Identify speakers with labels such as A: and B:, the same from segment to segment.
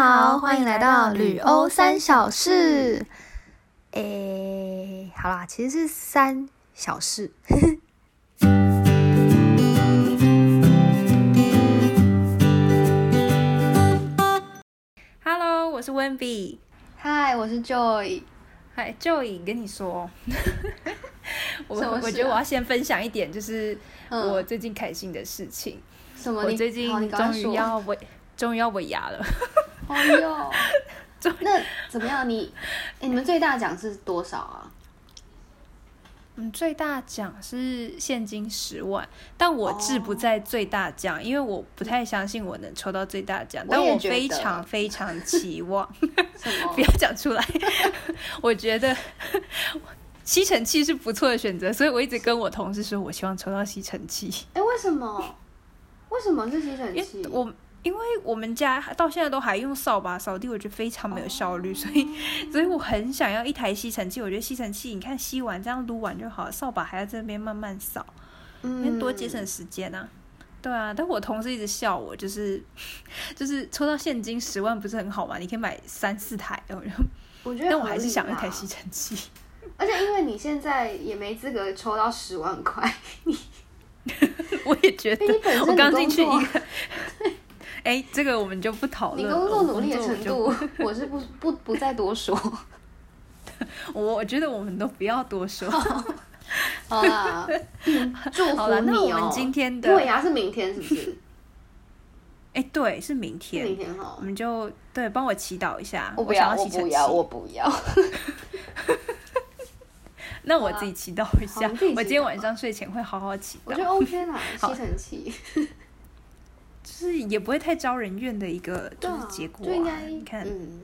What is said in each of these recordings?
A: 好，欢迎来到旅欧三小事。诶，好啦，其实是三小事。
B: Hello，我是 Wendy。
A: 嗨，我是 Joy。
B: 嗨，Joy，跟你说，我我觉得我要先分享一点，就是
A: 嗯
B: 我最近开心的事情。
A: 什么？
B: 我最近终于要尾，终于要尾牙了。
A: 哎呦，那怎么样？你哎，你们最大奖是多少啊？
B: 嗯，最大奖是现金十万，但我志不在最大奖，因为我不太相信我能抽到最大奖，但我非常非常期望。不？要讲出来，我觉得吸尘器是不错的选择，所以我一直跟我同事说，我希望抽到吸尘器，
A: 哎，为什么？为什么是吸尘器？
B: 我。因为我们家到现在都还用扫把扫地，我觉得非常没有效率，所以所以我很想要一台吸尘器。我觉得吸尘器，你看吸完这样撸完就好了，扫把还要在那边慢慢扫，因为多节省时间啊。对啊，但我同事一直笑我，就是 就是抽到现金十万不是很好吗？你可以买三四台，
A: 我觉得，
B: 但我还是想要一台吸。尘器。
A: 而且因为你现在也没资格抽到十万块，
B: 我也觉得
A: 你本，身
B: 我刚进去一个，哎、这个我们就不讨
A: 你
B: 论了。
A: 工作努力的程度，我是不不不再多说。
B: 我就，我我觉得我们都不要多说。
A: 好啦，嗯祝福
B: 好了，那
A: 你
B: 我们
A: 哦。
B: 今天的，
A: 尾牙是明天是不是？
B: 哎、对，是明天，
A: 明天哈
B: 我。们就对帮我祈祷一下。
A: 我不要，我不要，我不要。
B: 那我自己祈祷一下。我今天晚上睡前会好好祈祷
A: 我觉，得 OK 啦，吸尘器。
B: 就是也不会太招人怨的一个就是结果、啊。
A: 就应该
B: 你看，
A: 嗯，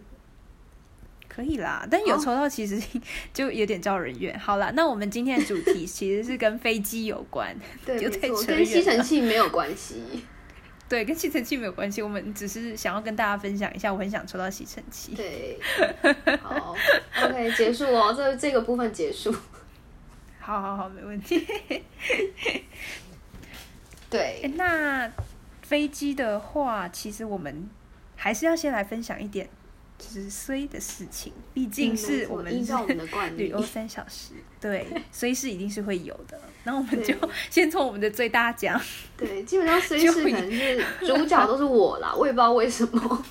B: 可以啦，但有抽到其实 就有点招人怨。好啦，那我们今天的主题其实是跟飞机有关，
A: 对，
B: 有
A: 没错，
B: 点扯远
A: 跟吸尘器没有关系。
B: 对，跟吸尘器没有关系，我们只是想要跟大家分享一下，我很想抽到吸尘器。
A: 对，好，OK，结束哦，这这个部分结束。
B: 好好好，没问题。
A: 对，
B: 那飞机的话，其实我们还是要先来分享一点就是衰的事情，毕竟
A: 嗯
B: 是我们是
A: 依照我们的惯例。
B: 旅游三小时，对，衰事一定是会有的。然后我们就先从我们的最大奖，
A: 对，基本上衰事可能是主角都是我啦，我也不知道为什么，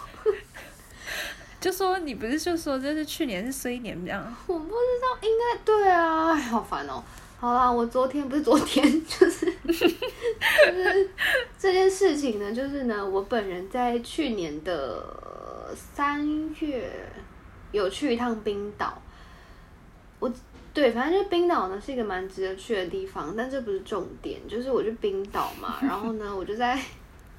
B: 就说你不是就说这是去年是衰年这样，
A: 我不知道，应该对啊，哎，好烦哦。好啦，我昨天不是昨天，就是就是这件事情呢，就是呢，我本人在去年的三月有去一趟冰岛，我对，反正就是冰岛呢是一个蛮值得去的地方，但这不是重点，就是我去冰岛嘛，然后呢，我就在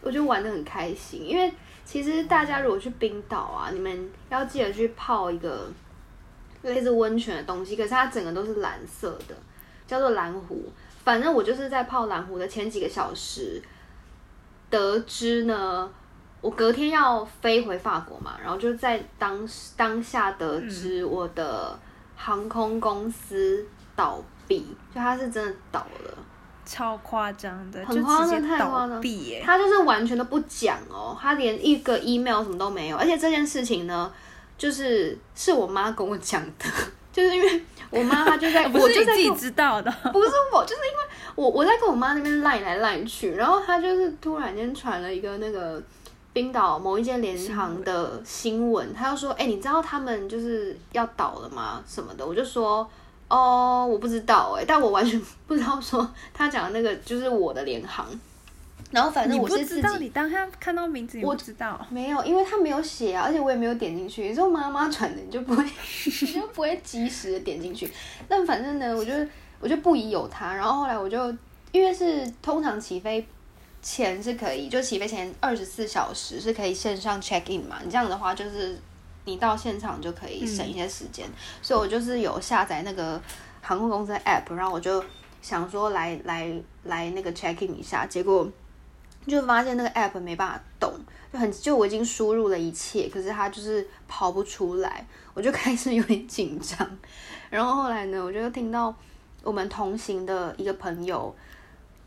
A: 我就玩的很开心，因为其实大家如果去冰岛啊，你们要记得去泡一个类似温泉的东西，可是它整个都是蓝色的，叫做蓝湖。反正我就是在泡蓝湖的前几个小时，得知呢，我隔天要飞回法国嘛，然后就在当当下得知我的航空公司倒闭，就它是真的倒了。
B: 超夸张的，
A: 很夸张太夸张
B: 闭。
A: 他就是完全都不讲哦，他连一个 email 什么都没有，而且这件事情呢，就是是我妈跟我讲的，就是因为我妈她就在，
B: 不
A: 我
B: 是自己知道的，
A: 不是我，就是因为我我在跟我妈那边赖来赖去，然后她就是突然间传了一个那个冰岛某一间联行的新闻，她就说，哎、你知道他们就是要倒了吗？什么的，我就说。哦，我不知道哎、但我完全 不知道说他讲的那个就是我的联航，然后反正我是自己
B: 知道，你当下看到名字你
A: 我
B: 不知道。
A: 没有，因为他没有写啊，而且我也没有点进去。你说妈妈传的，你就不会，你就不会及时的点进去。但反正呢，我就我就不疑有他。然后后来我就因为是通常起飞前是可以，就起飞前二十四小时是可以线上 check in 嘛。你这样的话就是你到现场就可以省一些时间。所以我就是有下载那个航空公司的 app，然后我就想说来来来那个 check in 一下，结果。就发现那个 app 没办法动，就很就我已经输入了一切，可是它就是跑不出来，我就 开始有点紧张。然后后来呢，我就听到我们同行的一个朋友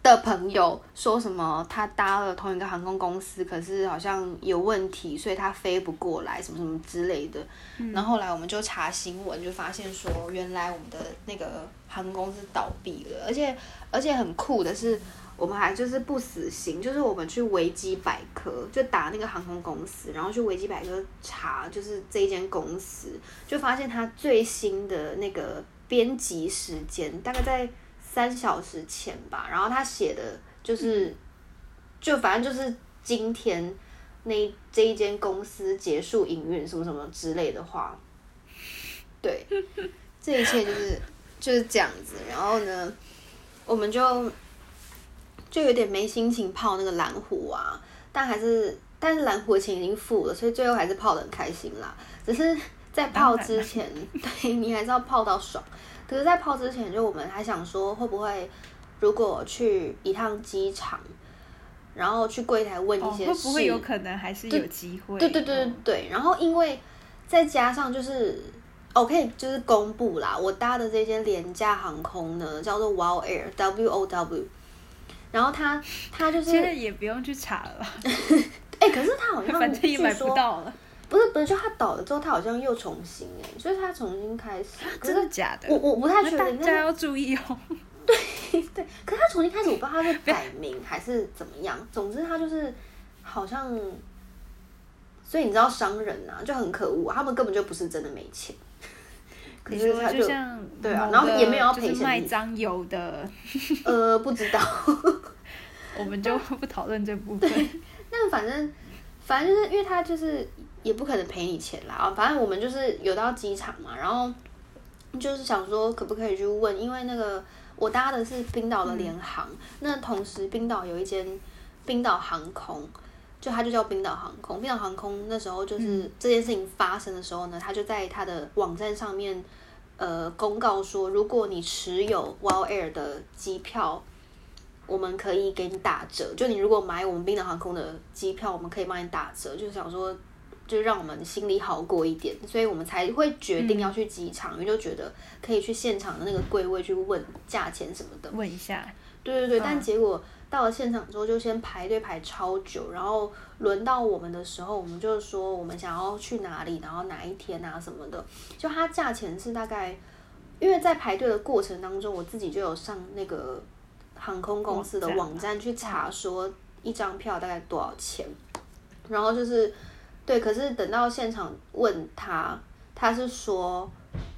A: 的朋友说什么他搭了同一个航空公司，可是好像有问题，所以他飞不过来，什么什么之类的。然后后来我们就查新闻，就发现说，原来我们的那个航空公司倒闭了，而且而且很酷的是，我们还就是不死心，就是我们去维基百科就打那个航空公司，然后去维基百科查，就是这一间公司，就发现它最新的那个编辑时间大概在。三小时前吧，然后他写的就是，就反正就是今天那这一间公司结束营运什么什么之类的话，对，这一切就是就是这样子。然后呢，我们就就有点没心情泡那个蓝湖啊，但还是但是蓝湖的钱已经付了，所以最后还是泡的很开心啦。只是在泡之前，对你还是要泡到爽。可是，在泡之前，就我们还想说，会不会如果去一趟机场，然后去柜台问一些事，
B: 会不会有可能还是有机会？
A: 对对对对对。然后，因为再加上就是我可以就是公布啦，我搭的这间廉价航空呢，叫做 Wow Air，W O W。然后他他就是
B: 现在也不用去查了。
A: 哎，可是他好像
B: 反正也买不到了。
A: 不是不是，就他倒了之后，他好像又重新哎，就是他重新开始，
B: 真的假的？
A: 我我不太确定，
B: 大家要注意哦。
A: 对对，可是他重新开始，我不知道他是改名还是怎么样。总之他就是好像，所以你知道商人啊就很可恶，他们根本就不是真的没钱。
B: 可是他就像
A: 对啊，然后也没有要赔钱。
B: 卖脏油的
A: 呃，不知道，
B: 我们就不讨论这部分。
A: 那反正反正就是因为他就是。也不可能赔你钱啦啊！反正我们就是有到机场嘛，然后就是想说可不可以去问，因为那个我搭的是冰岛的联航，那同时冰岛有一间冰岛航空，就它就叫冰岛航空。冰岛航空那时候就是这件事情发生的时候呢，他就在它的网站上面呃公告说，如果你持有 Wild Air 的机票，我们可以给你打折。就你如果买我们冰岛航空的机票，我们可以帮你打折。就是想说。就让我们心里好过一点，所以我们才会决定要去机场，因为就觉得可以去现场的那个柜位去问价钱什么的。
B: 问一下。
A: 对对对，但结果到了现场之后，就先排队排超久，然后轮到我们的时候，我们就说我们想要去哪里，然后哪一天啊什么的。就它价钱是大概，因为在排队的过程当中，我自己就有上那个航空公司的网站去查，说一张票大概多少钱，然后就是。对，可是等到现场问他，他是说，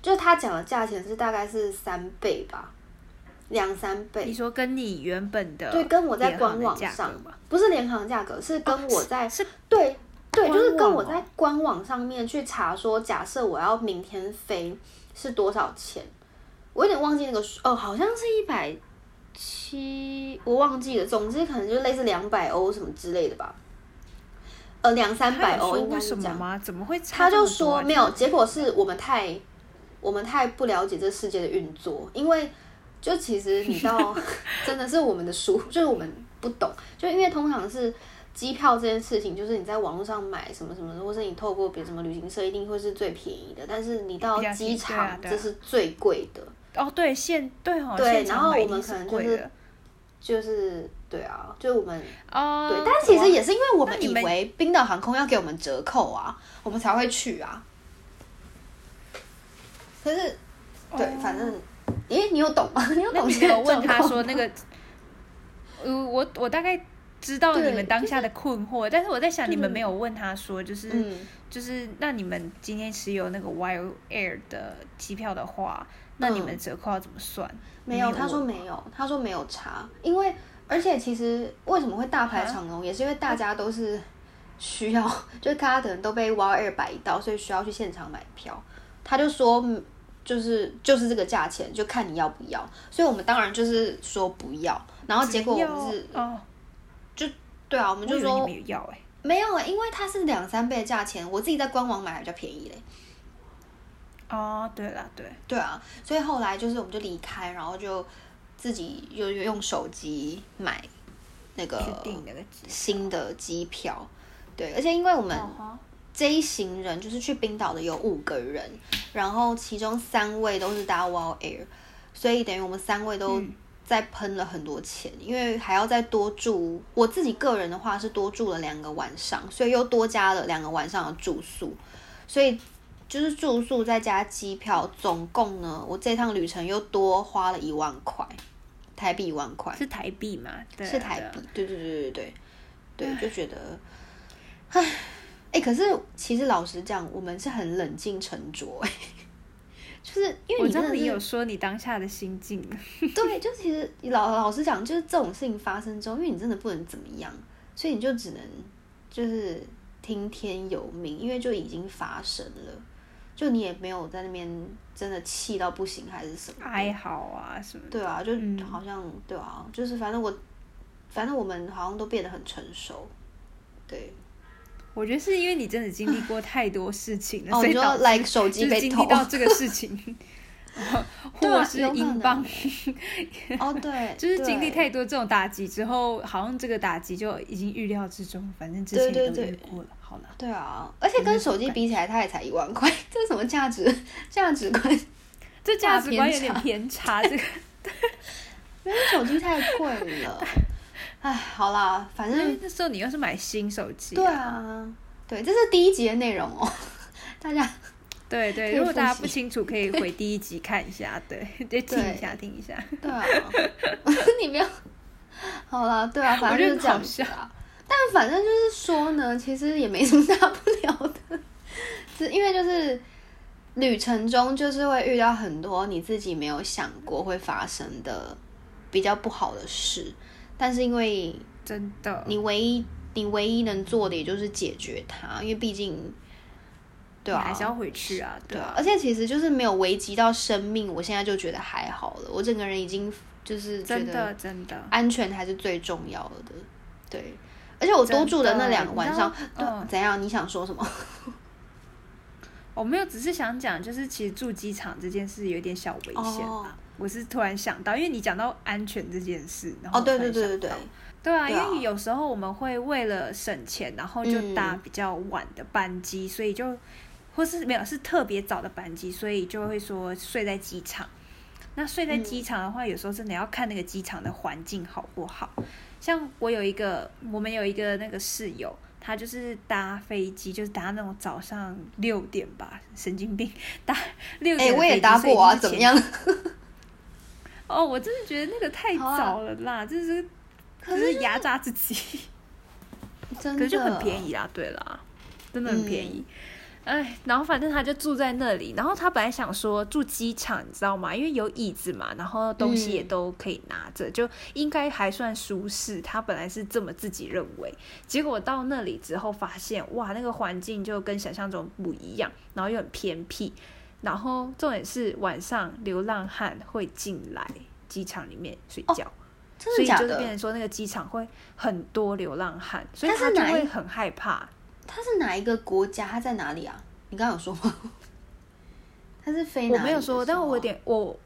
A: 就他讲的价钱是大概是三倍吧，两三倍。
B: 你说跟你原本的
A: 对，跟我在官网上不是联行价格，是跟我在是对对，就是跟我在官网上面去查说，假设我要明天飞是多少钱，我有点忘记那个数哦，好像是一百七，我忘记了，总之可能就类似两百欧什么之类的吧。呃，两三百欧应该是这样
B: 吗？怎么会？
A: 他就说没有，结果是我们太我们太不了解这世界的运作，因为就其实你到 真的是我们的书，就是我们不懂，就因为通常是机票这件事情，就是你在网络上买什么什么，或是你透过别什么旅行社，一定会是最便宜的，但是你到机场这是最贵的。
B: 哦，对，现对哦，
A: 对，然后我们可能就是就是。对啊，就我们哦，对，但其实也是因为我们以为冰岛航空要给我们折扣啊，我们才会去啊。可是，对，反正，咦，你有懂吗？你有懂？
B: 没有问他说那个，呃，我我大概知道你们当下的困惑，但是我在想，你们没有问他说，就是就是，那你们今天持有那个 Wild Air 的机票的话，那你们折扣要怎么算？
A: 没有，他说没有，他说没有查，因为。而且其实为什么会大排长龙，也是因为大家都是需要，就是大家可能都被 w i Air 摆到，所以需要去现场买票。他就说，就是就是这个价钱，就看你要不要。所以我们当然就是说不要。然后结果我们是，就对啊，我们就说
B: 没有要哎，
A: 没有哎，因为它是两三倍的价钱，我自己在官网买还比较便宜嘞。
B: 哦，对了，对，
A: 对啊，所以后来就是我们就离开，然后就。自己又用手机买那个新的机票，对，而且因为我们这一行人就是去冰岛的有五个人，然后其中三位都是搭 Wall Air，所以等于我们三位都在喷了很多钱，因为还要再多住。我自己个人的话是多住了两个晚上，所以又多加了两个晚上的住宿，所以就是住宿再加机票，总共呢，我这趟旅程又多花了一万块台币，一万块
B: 是台币嘛？对啊，
A: 是台币，对对对对对对，就觉得，唉，哎，可是其实老实讲，我们是很冷静沉着，哎，就是因为
B: 我知道
A: 你真的是
B: 你有说你当下的心境，
A: 对，就其实老老实讲，就是这种事情发生之后，因为你真的不能怎么样，所以你就只能就是听天由命，因为就已经发生了，就你也没有在那边真的气到不行还是什么的
B: 哀嚎啊什么。
A: 对啊，就
B: 嗯。
A: 好像、对啊，就是反正我反正我们好像都变得很成熟，对，
B: 我觉得是因为你真的经历过太多事情了，所以导致
A: 来手机
B: 经历，到这个事情，或是英镑，
A: 哦 对，
B: 就是经历太多这种打击之后，好像这个打击就已经预料之中，反正之前都遇过了。好了，
A: 对啊，而且跟手机比起来，它也才一万块，这是什么价值价值观？
B: 这价值观有点
A: 差
B: 偏差，这个
A: 因为手机太贵了。哎，好啦，反正
B: 那时候你又是买新手机、
A: 对，啊，对，这是第一集的内容哦，大家
B: 对对，如果大家不清楚，可以回第一集看一下，对，对。听一下，听一下。
A: 对啊，你不要，好啦，对啊，反正就是这样子啊。但反正就是说呢，其实也没什么大不了的，是因为就是旅程中就是会遇到很多你自己没有想过会发生的比较不好的事，但是因为
B: 真的，
A: 你唯一你唯一能做的也就是解决它，因为毕竟，对啊，
B: 你还是要回去啊，
A: 对啊
B: 啊，，
A: 而且其实就是没有危及到生命，我现在就觉得还好了，我整个人已经就是觉
B: 真的真的。
A: 安全还是最重要的，对。而且我多住的那两个晚上，对怎样？你想说什么？
B: 我没有，只是想讲，就是其实住机场这件事有点小危险
A: 哦
B: 吧。我是突然想到，因为你讲到安全这件事，然后
A: 哦，对对对对对
B: 对啊，
A: 对啊
B: 因为有时候我们会为了省钱，然后就搭
A: 嗯
B: 比较晚的班机，所以就或是没有是特别早的班机，所以就会说睡在机场。那睡在机场的话，有时候真的要看那个机场的环境好不好。像我有一个，我们有一个那个室友，他就是搭飞机，就是搭那种早上六点吧，神经病，搭六
A: 哎、
B: 点的飞机。
A: 我也搭过啊，怎么样？
B: 哦，我真的觉得那个太早了啦，就是
A: 可
B: 就是是压榨自己。
A: 真的，
B: 可是就很便宜啦，对啦，真的很便宜。哎、然后反正他就住在那里，然后他本来想说住机场，你知道吗？因为有椅子嘛，然后东西也
A: 嗯
B: 都可以拿着，就应该还算舒适。他本来是这么自己认为，结果到那里之后发现，哇，那个环境就跟想象中不一样，然后又很偏僻，然后重点是晚上流浪汉会进来机场里面睡觉。
A: 哦真
B: 所以？就是变成说，那个机场会很多流浪汉，所以
A: 他
B: 就会很害怕。
A: 他是哪一个国家？他在哪里啊？你刚刚有说吗？他是飞哪里的
B: 我没有说，但我有点我，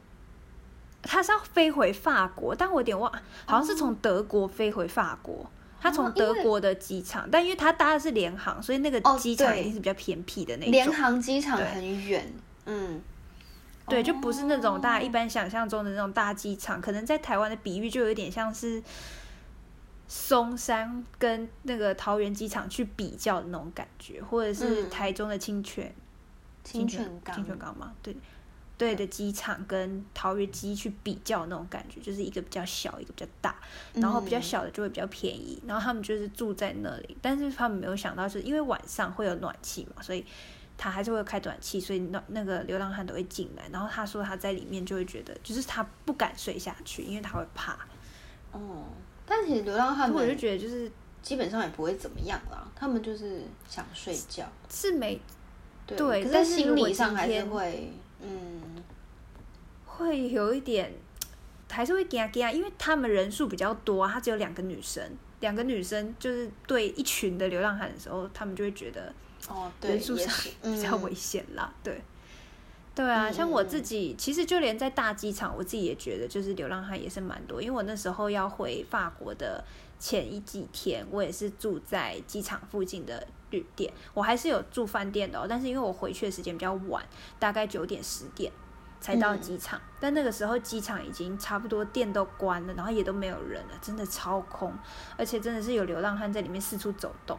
B: 他是要飞回法国，但我有点忘，好像是从德国飞回法国。他从德国的机场，但因为他搭的是联航，所以那个
A: 哦
B: 机场一定是比较偏僻的那
A: 联
B: 种。
A: 航机场很远，嗯，
B: 对，就不是那种大家一
A: 哦
B: 般想象中的那种大机场，可能在台湾的比喻就有点像是松山跟那个桃园机场去比较的那种感觉，或者是
A: 嗯。
B: 台中的清泉、
A: 清泉港，
B: 清泉港吗？对，对的机场跟桃园机去比较那种感觉，就是一个比较小，一个比较大，然后比较
A: 嗯。
B: 小的就会比较便宜，然后他们就是住在那里，但是他们没有想到，就是因为晚上会有暖气嘛，所以他还是会开暖气，所以那那个流浪汉都会进来，然后他说他在里面就会觉得，就是他不敢睡下去，因为他会怕，
A: 哦，但其实流浪汉
B: 我就觉得就是
A: 基本上也不会怎么样啦，他们就是想睡觉，
B: 是没
A: 对，
B: 对
A: 可是心理上还是会，嗯，
B: 会有一点，还是会给啊给啊，因为他们人数比较多啊，他只有两个女生，两个女生就是对一群的流浪汉的时候，他们就会觉得
A: 哦，对，
B: 人数上比较危
A: 嗯
B: 险啦，对。对啊，
A: 嗯
B: 像我
A: 嗯
B: 自己，其实就连在大机场，我自己也觉得，就是流浪汉也是蛮多。因为我那时候要回法国的前一几天，我也是住在机场附近的旅店，我还是有住饭店的哦。但是因为我回去的时间比较晚，大概九点十点才到机场，但那个时候机场已经差不多店都关了，然后也都没有人了，真的超空，而且真的是有流浪汉在里面四处走动，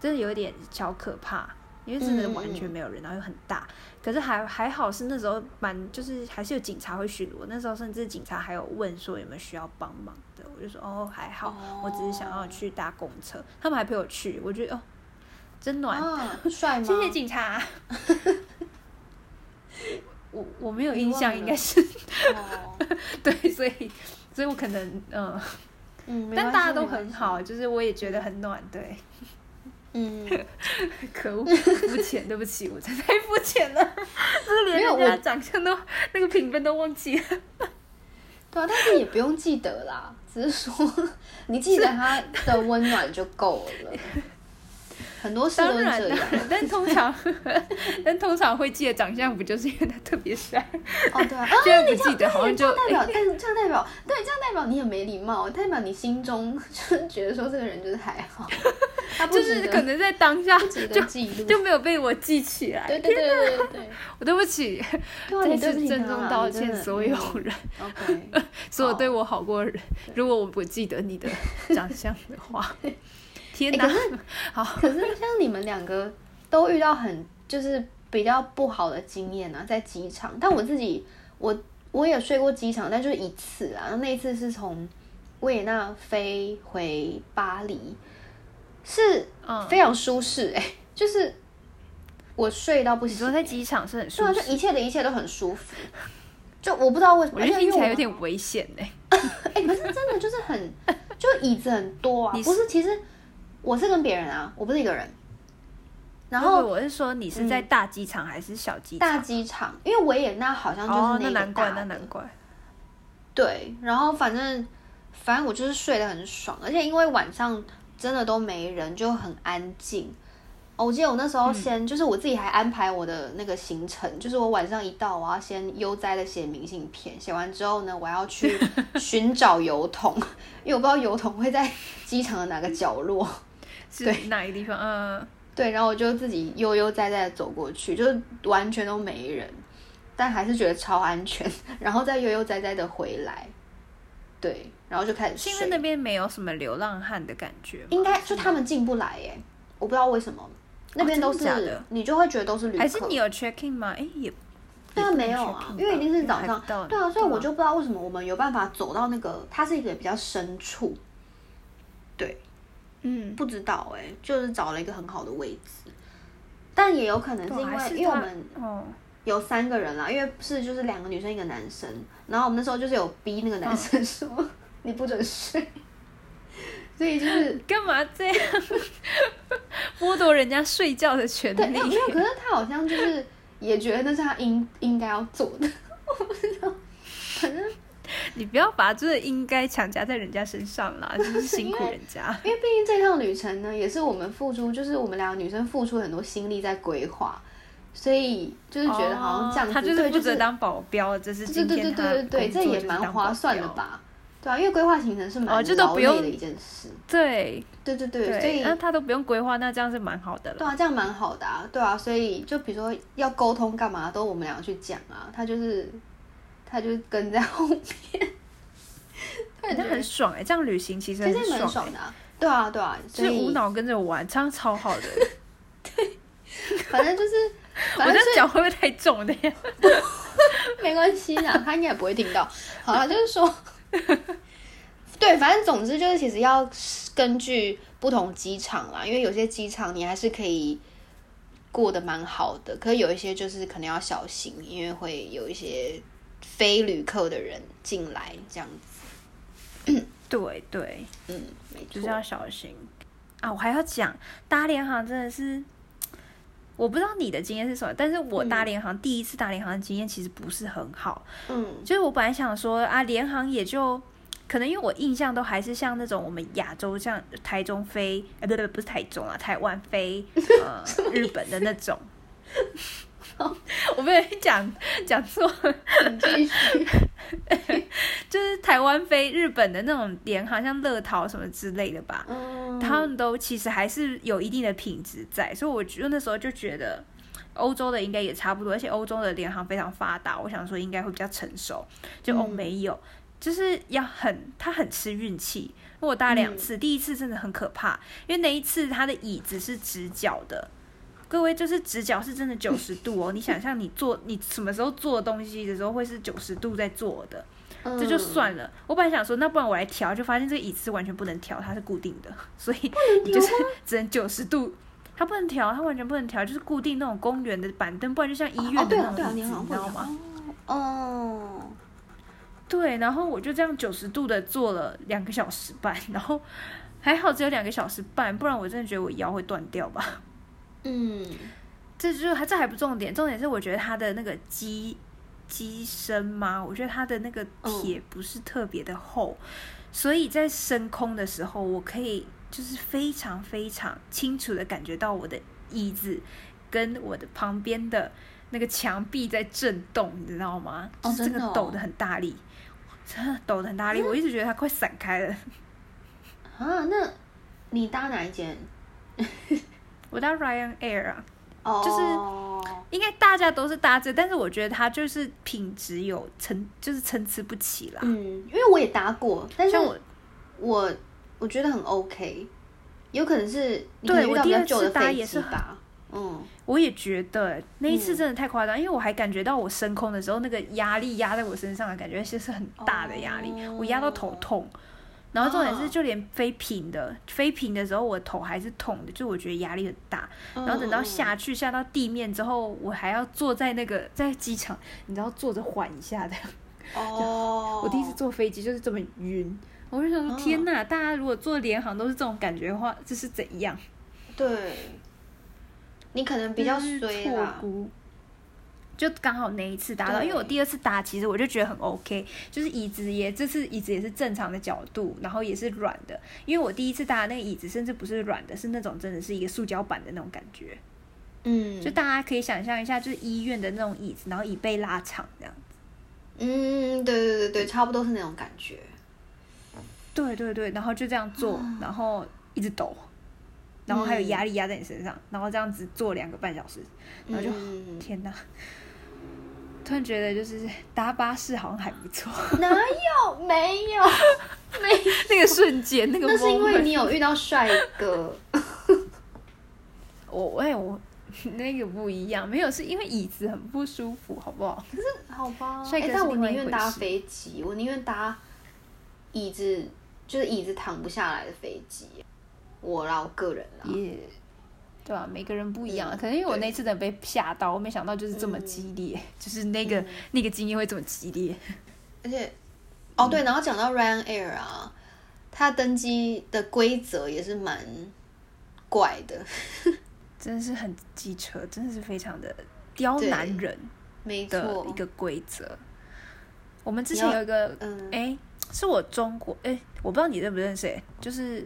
B: 真的有一点小可怕，因为真的完全没有人，然后又很大，可是还还好是那时候蛮就是还是有警察会巡逻，那时候甚至警察还有问说有没有需要帮忙的，我就说哦还好，我只是想要去搭公车，他们还陪我去，我觉得哦真暖，
A: 帅吗？
B: 谢谢警察。我我没有印象，应该是，对，所以所以我可能嗯嗯，但大家都很好，就是我也觉得很暖，对，
A: 嗯，
B: 可恶，肤浅，对不起，我真的太肤浅了，就是连人家长相都那个评分都忘记了，
A: 对啊，但是也不用记得啦，只是说你记得他的温暖就够了。很多事都这样，
B: 但通常，但通常会记得长相，不就是因为他特别帅？
A: 哦，对啊，
B: 现在不记得，好像就
A: 代表，但是这样代表，对，这样代表你很没礼貌，代表你心中 就觉得说这个人就是还好，他
B: 就是可能在当下
A: 就
B: 就没有被我记起来。
A: 对对对对对，
B: 我对不起，再次郑重道歉所有人
A: ，OK，
B: 所有对我好过的人，如果我不记得你的长相的话。天哪！好，
A: 可是像你们两个都遇到很就是比较不好的经验啊，在机场。但我自己，我我也睡过机场，但就是一次啊。那一次是从维也纳飞回巴黎，是非常舒适哎，就是我睡到不行。你
B: 说在机场是很舒
A: 服，就一切的一切都很舒服。就我不知道为什么，
B: 我觉得听起来有点危险哎。
A: 哎，可是真的就是很，就椅子很多啊，不是其实。我是跟别人啊，我不是一个人。然后
B: 我是说，你是在大机场还是小机场？
A: 大机场，因为维也纳好像就是
B: 那难怪，那难怪。
A: 对，然后反正反正我就是睡得很爽，而且因为晚上真的都没人，就很安静。我记得我那时候先就是我自己还安排我的那个行程，就是我晚上一到，我要先悠哉的写明信片，写完之后呢，我要去寻找油桶，因为我不知道油桶会在机场的哪个角落。
B: 对哪个地方？嗯，
A: 对，然后我就自己悠悠哉哉的走过去，就是完全都没人，但还是觉得超安全，然后再悠悠哉哉的回来。对，然后就开始睡。
B: 因为那边没有什么流浪汉的感觉，
A: 应该就他们进不来耶，我不知道为什么那边都是，你就会觉得都是旅客。
B: 还是你有 check in 吗？哎，也，
A: 对啊，没有啊，因为已经是早上。对啊，所以我就不知道为什么我们有办法走到那个，它是一个比较深处。对。嗯，不知道哎，就是找了一个很好的位置，但也有可能是因为，因为我们有三个人啦，因为是就是两个女生一个男生，然后我们那时候就是有逼那个男生说你不准睡，所以就是
B: 干嘛这样？剥夺人家睡觉的权利？
A: 没有，可是他好像就是也觉得那是他应应该要做的，我不知道，反正。
B: 你不要把这个应该强加在人家身上啦，就是辛苦人家。
A: 因为毕竟这趟旅程呢，也是我们付出，就是我们两个女生付出很多心力在规划，所以就是觉得好像这样子，他
B: 就是负责当保镖，这是今天
A: 对对对对，这也蛮划算的吧？对啊，因为规划行程是蛮劳累的一件事。
B: 对
A: 对对对，所以
B: 那他都不用规划，那这样是蛮好的了。
A: 对啊，这样蛮好的啊，对啊，所以就比如说要沟通干嘛，都我们两个去讲啊，他就是。他就跟在后面，
B: 那很爽哎！这样旅行其实其
A: 实蛮爽的，对啊对啊，
B: 就是无脑跟着玩，这样超好的。
A: 对，反正就是，
B: 我这脚会不会太重的呀？
A: 没关系啦，他应该也不会听到。好了，就是说，对，反正总之就是，其实要根据不同机场啦，因为有些机场你还是可以。过得蛮好的，可是有一些就是可能要小心，因为会有一些非旅客的人进来这样子。
B: 对对，
A: 嗯，
B: 就是要小心啊！我还要讲搭联航真的是，我不知道你的经验是什么，但是我搭联航第一次搭联航的经验其实不是很好。
A: 嗯，
B: 就是我本来想说啊，联航也就。可能因为我印象都还是像那种我们亚洲像台中飞，哎，不对，不是台中啊，台湾飞呃 日本的那种。我被人讲讲错，
A: 继续。
B: 就是台湾飞日本的那种联航，像乐淘什么之类的吧。他们都其实还是有一定的品质在，所以我觉得那时候就觉得欧洲的应该也差不多，而且欧洲的联航非常发达，我想说应该会比较成熟。就哦没有，就是要很，他很吃运气。我搭两次，第一次真的很可怕，因为那一次他的椅子是直角的，各位就是直角是真的九十度哦。你想象你坐你什么时候做东西的时候会是九十度在坐的，这就算了。我本来想说，那不然我来调，就发现这个椅子完全不能调，它是固定的，所以你就是只能九十度。它不能调，它完全不能调，就是固定那种公园的板凳，不然就像医院的那种椅子，你知道吗？
A: 哦，
B: 对，然后我就这样九十度的坐了两个小时半，然后还好只有两个小时半，不然我真的觉得我腰会断掉吧。
A: 嗯，
B: 这就还这还不重点，重点是我觉得它的那个机机身嘛，我觉得它的那个铁不是特别的厚，所以在升空的时候，我可以。就是非常非常清楚的感觉到我的椅子跟我的旁边的那个墙壁在震动，你知道吗？
A: 哦，
B: 这个抖的很大力，真的抖的很大力，我一直觉得它快散开了。
A: 啊，那你搭哪一间？
B: 我搭 Ryan Air 啊，
A: 哦，
B: 就是应该大家都是搭这，但是我觉得它就是品质有参，就是参差不齐啦。
A: 嗯，因为我也搭过，但是
B: 我
A: 我。我觉得很 OK，有可能是
B: 对我第二
A: 次
B: 搭也是
A: 吧。嗯，
B: 我也觉得那一次真的太夸张，因为我还感觉到我升空的时候那个压力压在我身上的感觉其实是很大的压力，我压到头痛。然后重点是，就连飞平的飞平的时候，我头还是痛的，就我觉得压力很大。然后等到下去下到地面之后，我还要坐在那个在机场，你知道坐着缓一下的。
A: 哦，
B: 我第一次坐飞机就是这么晕。我就想说，天哪！大家如果坐联航都是这种感觉的话，这是怎样？
A: 对，你可能比较衰啦。
B: 就刚好那一次搭到，因为我第二次搭，其实我就觉得很 OK，就是椅子也这次椅子也是正常的角度，然后也是软的。因为我第一次搭那个椅子，甚至不是软的，是那种真的是一个塑胶板的那种感觉。
A: 嗯，
B: 就大家可以想象一下，就是医院的那种椅子，然后椅背拉长这样子。
A: 嗯，对对对对，差不多是那种感觉。
B: 对对对，然后就这样做，然后一直抖，然后还有压力压在你身上，然后这样子做两个半小时，然后就天哪！突然觉得就是搭巴士好像还不错。
A: 哪有？没有，没
B: 那个瞬间，那个
A: 那是因为你有遇到帅哥。
B: 我哎我那个不一样，没有是因为椅子很不舒服，好不好？
A: 可是好吧，
B: 帅哥
A: 但我宁愿搭飞机，我宁愿搭椅子。就是椅子躺不下来的飞机，我啦，我个人啦，
B: 也对啊，每个人不一样，可能因为我那次真的被吓到，我没想到就是这么激烈，就是那个那个经验会这么激烈，
A: 而且哦对，然后讲到 Ryan Air 啊，它登机的规则也是蛮怪的，
B: 真的是很机车，真的是非常的刁难人，
A: 没错，
B: 一个规则。我们之前有一个，哎。是我中国哎，我不知道你认不认识哎，就是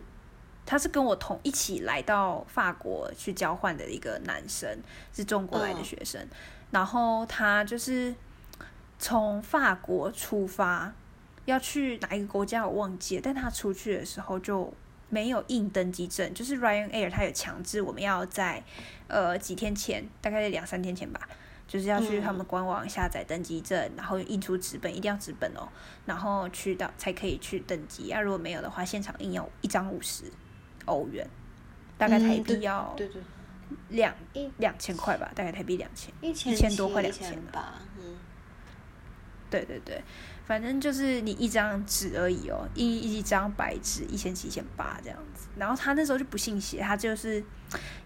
B: 他是跟我同一起来到法国去交换的一个男生，是中国来的学生，然后他就是从法国出发要去哪一个国家我忘记了，但他出去的时候就没有印登机证，就是 Ryan Air 他有强制我们要在呃几天前，大概两三天前吧。就是要去他们官网下载登机证，然后印出纸本，一定要纸本哦，然后去到才可以去登机啊。如果没有的话，现场印要一张五十欧元，大概台币要
A: 对对
B: 两两千块吧，大概台币两千
A: 一
B: 千多块两千
A: 吧，嗯，
B: 对对对。反正就是你一张纸而已哦，一一张白纸一千七千八这样子。然后他那时候就不信邪，他就是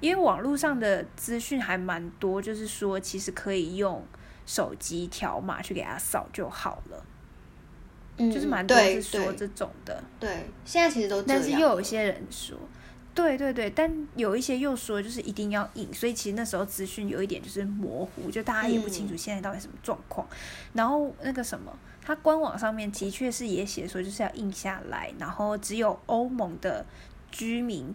B: 因为网络上的资讯还蛮多，就是说其实可以用手机条码去给他扫就好了。
A: 嗯，
B: 就是蛮多是说这种的。
A: 对，现在其实都
B: 但是又有些人说，对对对，但有一些又说就是一定要印，所以其实那时候资讯有一点就是模糊，就大家也不清楚现在到底什么状况。然后那个什么。它官网上面的确是也写说就是要印下来，然后只有欧盟的居民，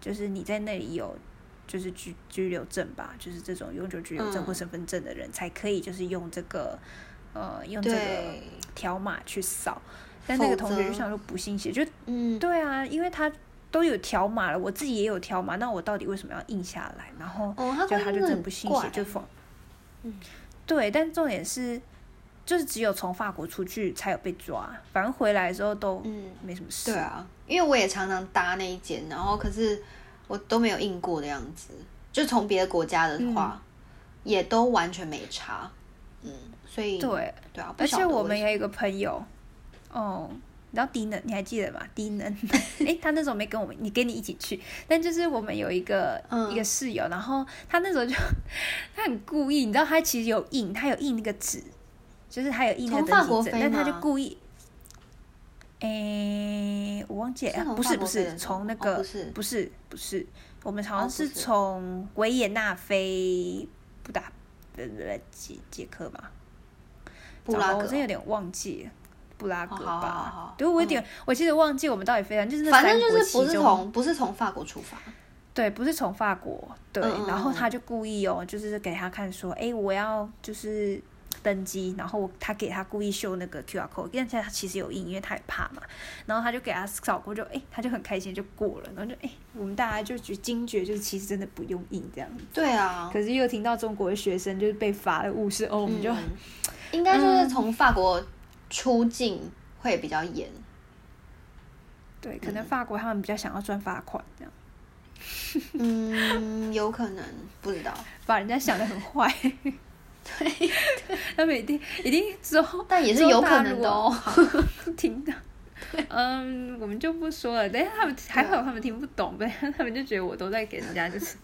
B: 就是你在那里有就是居居留证吧，就是这种永久居留证或身份证的人才可以就是用这个呃用这个条码去扫。但那个同学就想说不信邪，就嗯对啊，因为他都有条码了，我自己也有条码，那我到底为什么要印下来？然后就他就
A: 真
B: 真不信邪，就放。
A: 嗯，
B: 对，但重点是，就是只有从法国出去才有被抓，反正回来的时候都
A: 嗯
B: 没什么事。
A: 对啊，因为我也常常搭那一间，然后可是我都没有印过的样子，就从别的国家的话，也都完全没差。嗯，所以
B: 对
A: 对啊，
B: 而且我们
A: 也
B: 有一个朋友，哦，你知道低能，你还记得吗？低能，哎，他那时候没跟我们，你跟你一起去，但就是我们有一个、
A: 嗯。
B: 一个室友，然后他那时候就 他很故意，你知道他其实有印，他有印那个纸，就是他有印那个
A: 从法
B: 登记证，但他就故意。诶，我忘记了，不是不是从那个、
A: 不是。
B: 不是不是，我们好像是。从维也纳飞布达呃捷捷克吧，
A: 布拉格。
B: 我真有点忘记了。布拉格
A: 好好好
B: 吧
A: 好，
B: 对我有点，我其实忘记我们到底飞哪，就是那
A: 反正就是不是从不是从法国出发，
B: 对，不是从法国，对，然后他就故意哦，就是给他看说，哎，我要就是登机，然后他给他故意秀那个 QR code，但是他其实有印，因为他也怕嘛，然后他就给他扫过，就哎，他就很开心就过了，然后就哎，我们大家就觉惊觉，就是其实真的不用印这样子，
A: 对啊，
B: 可是又听到中国的学生就是被罚了五十欧，我们就
A: 嗯。应该就是从法国出境会比较严。
B: 对，可能法国他们比较想要赚罚款这样。
A: 嗯，有可能不知道，
B: 把人家想的很坏。对，他们一定一定之后，
A: 但也是有可能的哦。
B: 听到，嗯，我们就不说了。等一下他们还好，他们听不懂，不然他们就觉得我都在给人家就是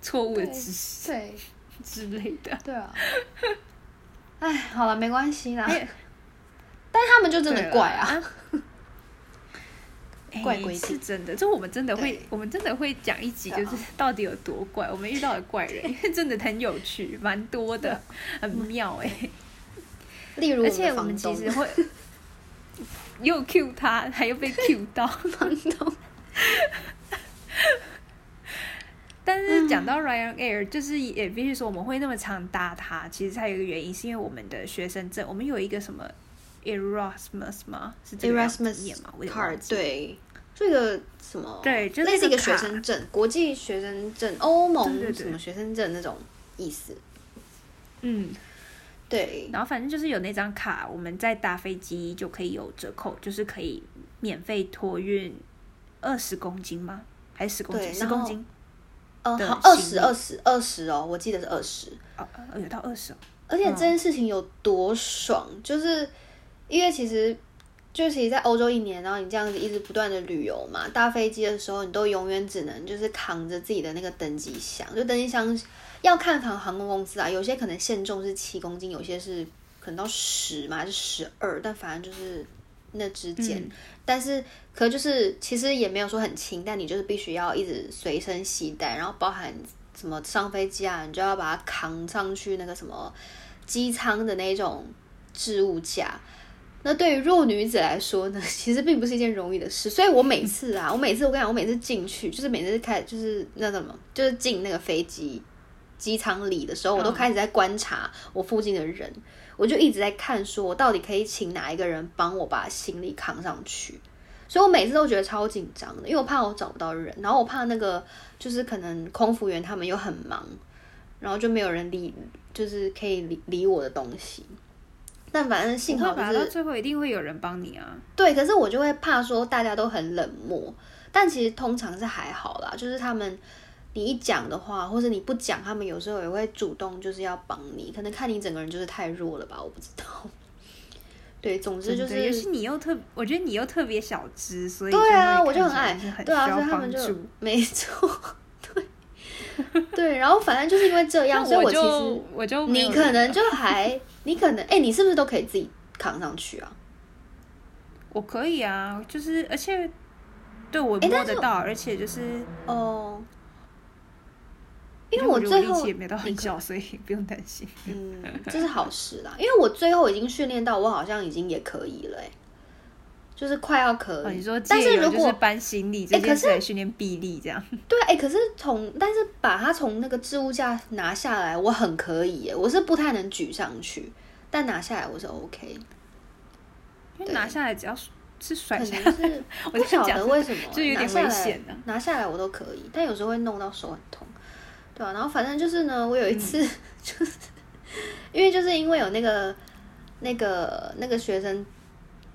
B: 错误的知识
A: 对
B: 之类的。
A: 对啊，哎，好了，没关系啦。
B: 哎
A: 但是他们就真的怪啊，
B: 哎
A: 怪规定。
B: 是真的，就我们真的会，我们真的会讲一集，就是到底有多怪，我们遇到的怪人，因 为真的很有趣，蛮多的，很妙哎、
A: 例如
B: 而且我们其实会 又 Q 他，还又被 Q 到。
A: 房东，
B: 但是讲到 Ryanair，就是也必须说我们会那么常搭他，其实还有一个原因，是因为我们的学生证，我们有一个什么 Erasmus 吗？是这个
A: Erasmus
B: 念吗？
A: 对，这个什么
B: 对就是
A: 类似一个学生证，国际学生证，欧盟什么学生证那种意思。
B: 嗯，
A: 对，
B: 然后反正就是有那张卡，我们在搭飞机就可以有折扣，就是可以免费托运二十公斤吗？还是十公斤？十公斤？
A: 呃，好，二十二十二十哦，我记得是二十。
B: 哦，呃有到二十哦。
A: 而且这件事情有多爽，就是因为其实就其实，在欧洲一年，然后你这样子一直不断的旅游嘛，搭飞机的时候，你都永远只能就是扛着自己的那个登机箱，就登机箱要看航航空公司啊，有些可能限重是七公斤，有些是可能到十嘛，还是十二，但反正就是那之间。
B: 嗯
A: 但是可就是其实也没有说很轻，但你就是必须要一直随身携带，然后包含什么上飞机啊，你就要把它扛上去那个什么机舱的那种置物架。那对于弱女子来说呢，其实并不是一件容易的事。所以我每次啊，我每次我跟你讲，我每次进去，就是每次开，就是那什么，就是进那个飞机机舱里的时候，我都
B: 嗯
A: 开始在观察我附近的人，我就一直在看，说我到底可以请哪一个人帮我把行李扛上去。所以我每次都觉得超紧张的，因为我怕我找不到人，然后我怕那个就是可能空服员他们又很忙，然后就没有人理，就是可以理理我的东西。但反正幸好
B: 不
A: 是
B: 最后一定会有人帮你啊。
A: 对，可是我就会怕说大家都很冷漠，但其实通常是还好啦，就是他们你一讲的话，或者你不讲，他们有时候也会主动就是要帮你，可能看你整个人就是太弱了吧，我不知道。对，总之就
B: 真的尤其
A: 是
B: 你又特，我觉得你又特别小只，所以
A: 对啊，我就很矮
B: 看起来是，很
A: 对啊，所以他们就。没错，对 对，然后反正就是因为这样，所以
B: 我
A: 其实
B: 就我就
A: 你可能就还，你可能哎、你是不是都可以自己扛上去啊？
B: 我可以啊，就是而且对我摸得到，而且就是
A: 哦，因为
B: 我
A: 我最后
B: 很小，所以不用担心。
A: 嗯，这是好事啦，因为我最后已经训练到我好像已经也可以了、欸，就是快要可
B: 哦，
A: 以。
B: 你说
A: 但是如果
B: 是搬行李这件事来训练臂力，这样
A: 对，哎、可是从但是把它从那个置物架拿下来，我很可以耶，我是不太能举上去，但拿下来我是 OK。
B: 因为拿下来只要是甩
A: 可
B: 下
A: 来 是
B: 我
A: 不晓得为什么
B: 就有点危险啊
A: 拿下来我都可以，但有时候会弄到手很痛，对啊，然后反正就是呢，我有一次、就是因为就是因为有那个那个那个学生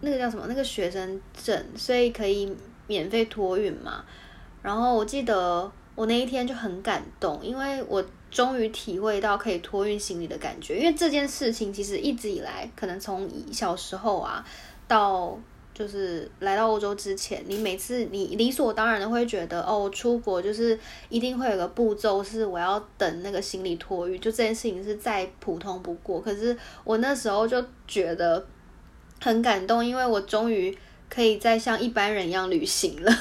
A: 那个叫什么那个学生证，所以可以免费托运嘛。然后我记得我那一天就很感动，因为我终于体会到可以托运行李的感觉。因为这件事情其实一直以来，可能从小时候啊到就是来到欧洲之前，你每次你理所当然的会觉得，哦，出国就是一定会有个步骤，是我要等那个行李托运，就这件事情是再普通不过。可是我那时候就觉得很感动，因为我终于可以再像一般人一样旅行了，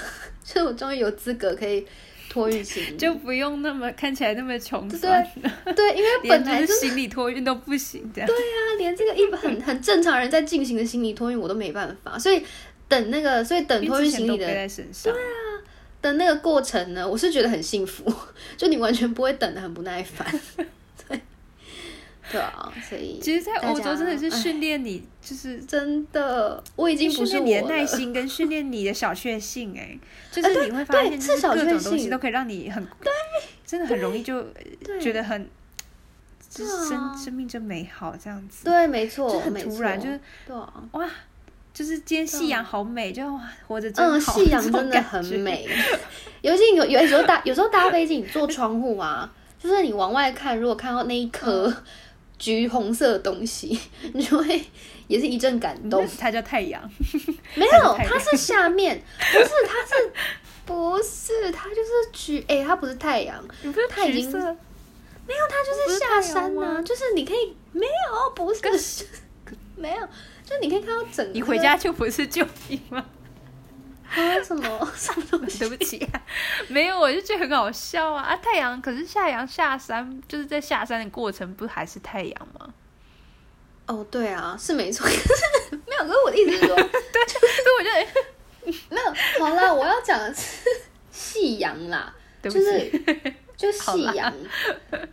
A: 就我终于有资格可以托运行李，
B: 就不用那么看起来那么穷
A: 对
B: 酸，
A: 对，因为 本来
B: 行李托运都不行。
A: 对啊，连这个一般很很正常人在进行的行李托运我都没办法，所以等那个，所以等托运行李的
B: 在身上，
A: 的那个过程呢，我是觉得很幸福，就你完全不会等的很不耐烦，对，啊，所以
B: 其实，在欧洲真的是
A: 哎
B: 训练你，就是
A: 真的，我已经不
B: 训
A: 是
B: 你的耐。心跟训练你的小确幸、哎，就是你会发
A: 对
B: 现，就是各种东西都可以让你很，对，真的很容易就
A: 对
B: 觉得很，就是生生命真美好这样子，
A: 对，没错，
B: 就很突然，就是
A: 对啊，
B: 哇，就是今天夕阳好美，就哇活着真
A: 嗯，
B: 好，
A: 夕阳真的。很美，尤其有有时候搭有时候搭飞机，你坐窗户啊，就是你往外看，如果看到那一颗
B: 嗯
A: 橘红色的东西，你就会也是一阵感动。
B: 它叫太阳，
A: 没有，
B: 它是
A: 下面，不是，它是不是？它就是橘，哎、它不是太阳，它已经？没有，它就是下山呐、
B: 吗
A: 就是你可以没有，不是，没有，就你可以看到整个。
B: 你回家就不是救兵吗？
A: 啊？什么 什么东西？
B: 对不起、啊，没有，我就觉得很好笑啊！啊，太阳可是下阳下山，就是在下山的过程，不还是太阳吗？
A: 哦，对啊，是没错，没有。可是我的意思是说，对
B: 所以我就
A: 没有。好啦，我要讲的是夕阳啦，
B: 对不
A: 就，是就夕阳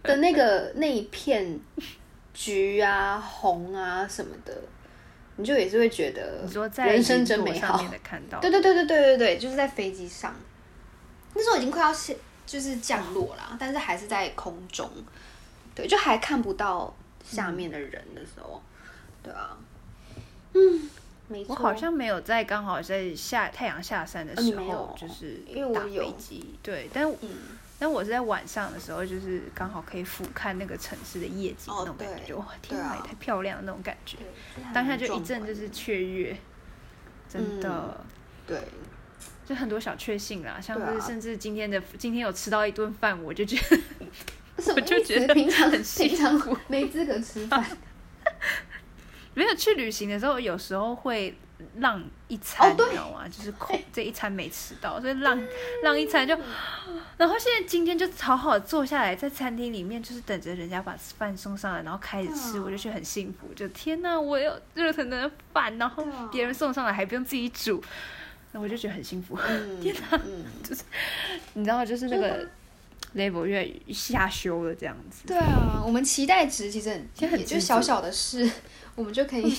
A: 的那个那一片橘啊、红啊什么的，你就也是会觉得
B: 你说在
A: 人生真美好
B: 上面。的看到，
A: 对对对对对对对，就是在飞机上，那时候已经快要下就是降落啦，但是还是在空中，对，就还看不到下面的人的时候，对啊，嗯，没错，
B: 我好像没有在刚好在下太阳下山的时候就是
A: 因为我
B: 打
A: 有
B: 飞机，对，但
A: 嗯，
B: 但我是在晚上的时候，就是刚好可以俯瞰那个城市的夜景
A: 哦
B: 那种感
A: 对
B: 觉，哇，天哪，太漂亮了那种感觉，
A: 对，
B: 当下就一阵就是雀跃，真的。
A: 嗯对，
B: 就很多小确幸啦，像是甚至今天的今天有吃到一顿饭，我就觉得 我就觉得
A: 平常
B: 很幸
A: 平常
B: 福
A: 没资格吃饭，
B: 没有去旅行的时候，有时候会浪一餐，你知道吗？就是空这一餐没吃到，所以浪浪一餐就，然后现在今天就好好坐下来，在餐厅里面就是等着人家把饭送上来，然后开始吃，我就觉得很幸福，就天哪，我有热腾腾的饭，然后别人送上来还不用自己煮，那我就觉得很幸福。
A: 嗯，
B: 天
A: 哪，嗯，
B: 你知道，就是那个 level 越下修了这样子。
A: 对啊，我们期待值其实很
B: 其实很
A: 低，就小小的事，我们就可以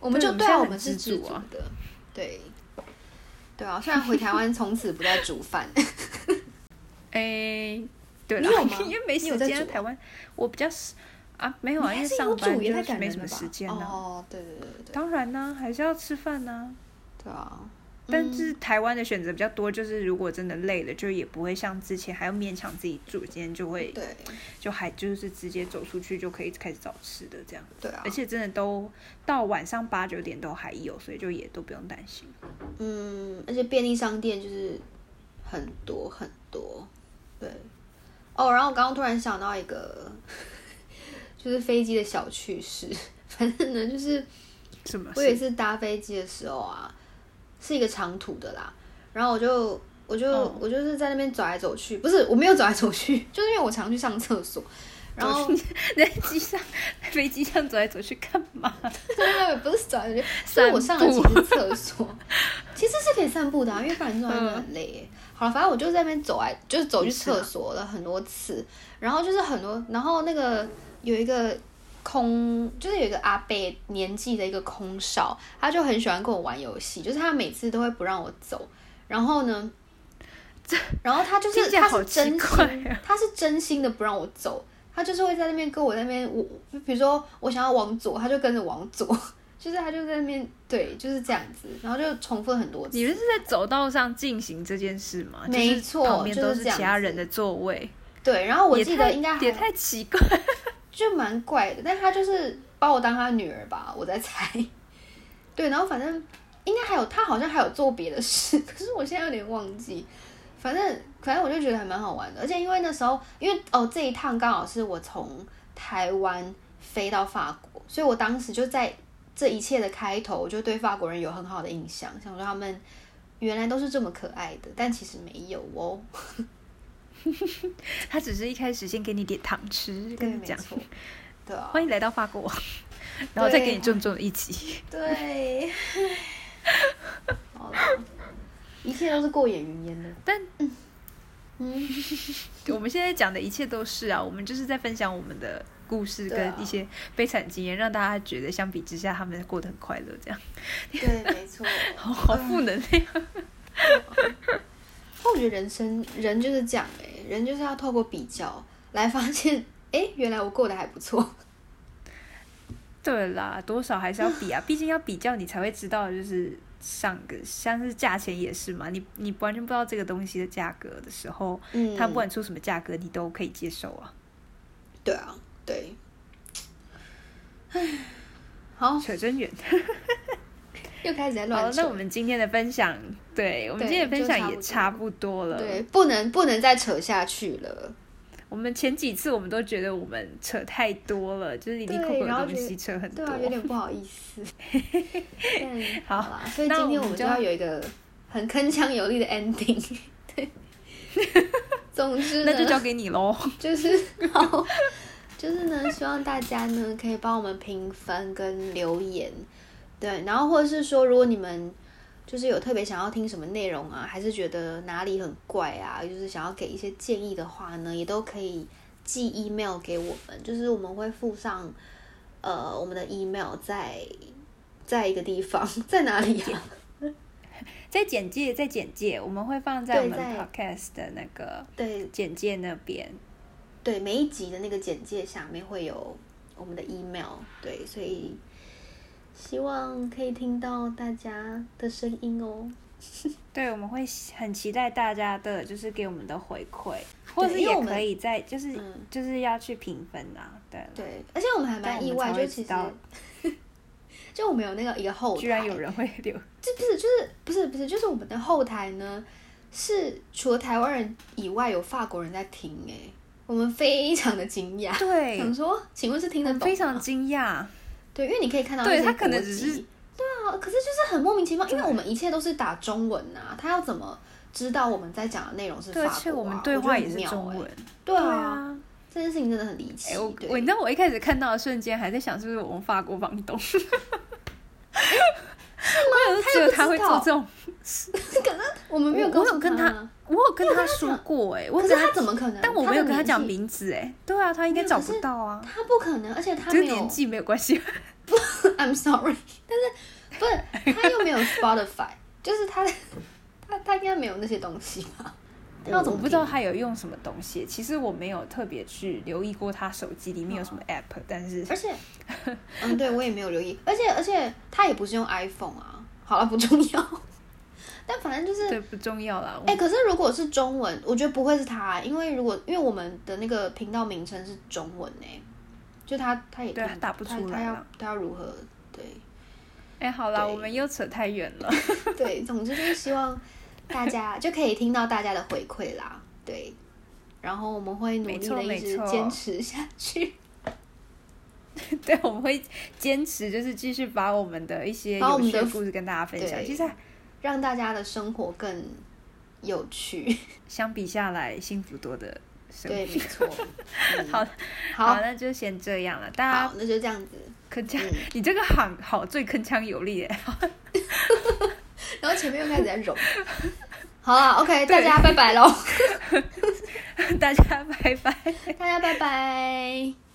B: 我
A: 们就对啊，
B: 对我们
A: 是
B: 知足啊
A: 知足的，对，对啊。虽然回台湾从此不再煮饭，
B: 诶，对啦
A: 你有吗
B: 因为没时间台湾我比较少啊，没有啊，因为上班就是没什么时间呢。
A: 哦，对对对对
B: 当然呢，还是要吃饭呢。
A: 对啊。
B: 但
A: 嗯
B: 是台湾的选择比较多，就是如果真的累了，就也不会像之前还要勉强自己住，今天就会
A: 对
B: 就还就是直接走出去就可以开始找吃的这样。
A: 对啊
B: 而，且真的都到晚上八九点都还有，所以就也都不用担心。
A: 嗯，而且便利商店就是很多很多，对。哦，然后我刚刚突然想到一个，就是飞机的小趣事。反正呢，就是
B: 什么
A: 我有一
B: 事？
A: 次搭飞机的时候啊，是一个长途的啦，然后我就我就、
B: 嗯。
A: 我就是在那边走来走去，不是我没有走来走去，就是因为我常去上厕所，然后
B: 你 在机上飞机上走来走去干嘛？
A: 对，不是走来走去，是我上了几次厕所，其实是可以散步的、啊，因为不然坐在那很累。耶。好了，反正我就在那边走来，就是走去厕所了很多次，然后就是很多，然后那个有一个空，就是有一个阿伯年纪的一个空少，他就很喜欢跟我玩游戏，就是他每次都会不让我走，然后呢，然后他就是他是真心，他是真心的不让我走，他就是会在那边跟我那边我，比如说我想要往左，他就跟着往左，就是他就在那边对，就是这样子，然后就重复很多次。
B: 你们是在走道上进行这件事吗？
A: 没错，
B: 旁边都是其他人的座位。
A: 对，然后我记得应该
B: 也太奇怪。
A: 就蛮怪的，但他就是把我当他女儿吧，我在猜。对，然后反正应该还有他好像还有做别的事，可是我现在有点忘记。反正反正我就觉得还蛮好玩的，而且因为那时候因为哦这一趟刚好是我从台湾飞到法国，所以我当时就在这一切的开头，我就对法国人有很好的印象，想说他们原来都是这么可爱的，但其实没有哦。
B: 他只是一开始先给你点糖吃，跟你讲，
A: 对啊，
B: 欢迎来到法国，然后再给你重重的一击。
A: 对，好了，一切都是过眼云烟的。
B: 但，嗯，我们现在讲的一切都是啊，我们就是在分享我们的故事跟一些悲惨经验，让大家觉得相比之下，他们过得很快乐。这样，
A: 对，没错，
B: 好好负能量。
A: 我觉得人生人就是这样哎，人就是要透过比较来发现，哎，原来我过得还不错。
B: 对啦，多少还是要比啊，毕竟要比较，你才会知道，就是上个像是价钱也是嘛，你你完全不知道这个东西的价格的时候，嗯，它不管出什么价格，你都可以接受啊。
A: 对啊，对。唉，好，
B: 扯真远。
A: 又开始在乱。
B: 好，那我们今天的分享，对我们今天的分享也差不多了。
A: 对，不能不能再扯下去了。
B: 我们前几次我们都觉得我们扯太多了，就是离离扣扣的东西扯很多，
A: 有点不好 意思。好啦，所以今天我们就要有一个很铿锵有力的 ending。对，总之
B: 那就交给你喽。
A: 就是好，就是呢，希望大家呢可以帮我们评分跟留言。对，然后或者是说，如果你们就是有特别想要听什么内容啊，还是觉得哪里很怪啊，就是想要给一些建议的话呢，也都可以寄 email 给我们，就是我们会附上呃我们的 email 在在一个地方，在哪里呀？
B: 在简介，在简介，我们会放在我们 podcast 的那个
A: 对
B: 简介那边，
A: 对每一集的那个简介下面会有我们的 email，对，所以。希望可以听到大家的声音哦。
B: 对，我们会很期待大家的，就是给我们的回馈，或者也可以在，就是就是要去评分啊。对
A: 对，而且我们还蛮意外，就其实，就我们有那个一个后台，
B: 居然有人会留，
A: 这不是就是不是不是，就是我们的后台呢，是除了台湾人以外，有法国人在听哎，我们非常的惊讶。
B: 对，
A: 想说，请问是听得懂？
B: 非常惊讶。
A: 对，因为你可以看到
B: 对他可能只是
A: 对啊，可是就是很莫名其妙，因为我们一切都是打中文呐，他要怎么知道我们在讲的内容是法
B: 国？我们对话也是中文，
A: 对啊，这件事情真的很离奇。
B: 我我你知道我一开始看到的瞬间还在想，是不是我们法国房东？是
A: 吗？
B: 他有他会做这种，
A: 可能我们没有，
B: 我有跟他，我有跟他说过，哎，可
A: 是他怎么可能？
B: 但我没有跟他讲名字，哎，对啊，他应该找不到啊，
A: 他不可能，而且他
B: 跟年纪没有关系。
A: 不，I'm sorry，但是不是他又没有 Spotify，就是他他他应该没有那些东西吧？
B: 我怎么不知道他有用什么东西？其实我没有特别去留意过他手机里面有什么 App，但是
A: 而且 嗯，对我也没有留意，而且而且他也不是用 iPhone 啊。好了，不重要，但反正就是
B: 对不重要啦。
A: 哎，可是如果是中文，我觉得不会是他，因为如果因为我们的那个频道名称是中文哎。就他，他也
B: 对打不出来
A: 了。他要如何？对，
B: 哎，好了，我们又扯太远了。
A: 对，总之就是希望 大家就可以听到大家的回馈啦。对，然后我们会努力的一直坚持下去。
B: 对，我们会坚持，就是继续把我们的一些有趣的故事跟大家分享，其实
A: 让大家的生活更有趣。
B: 相比下来，幸福多的。
A: 对，没错。
B: 好，好，那就先这样了。大
A: 家，那就这样子。
B: 铿锵，你这个喊好最铿锵有力耶。
A: 然后前面又开始在揉。好了，OK，大家拜拜喽。
B: 大家拜拜，
A: 大家拜拜。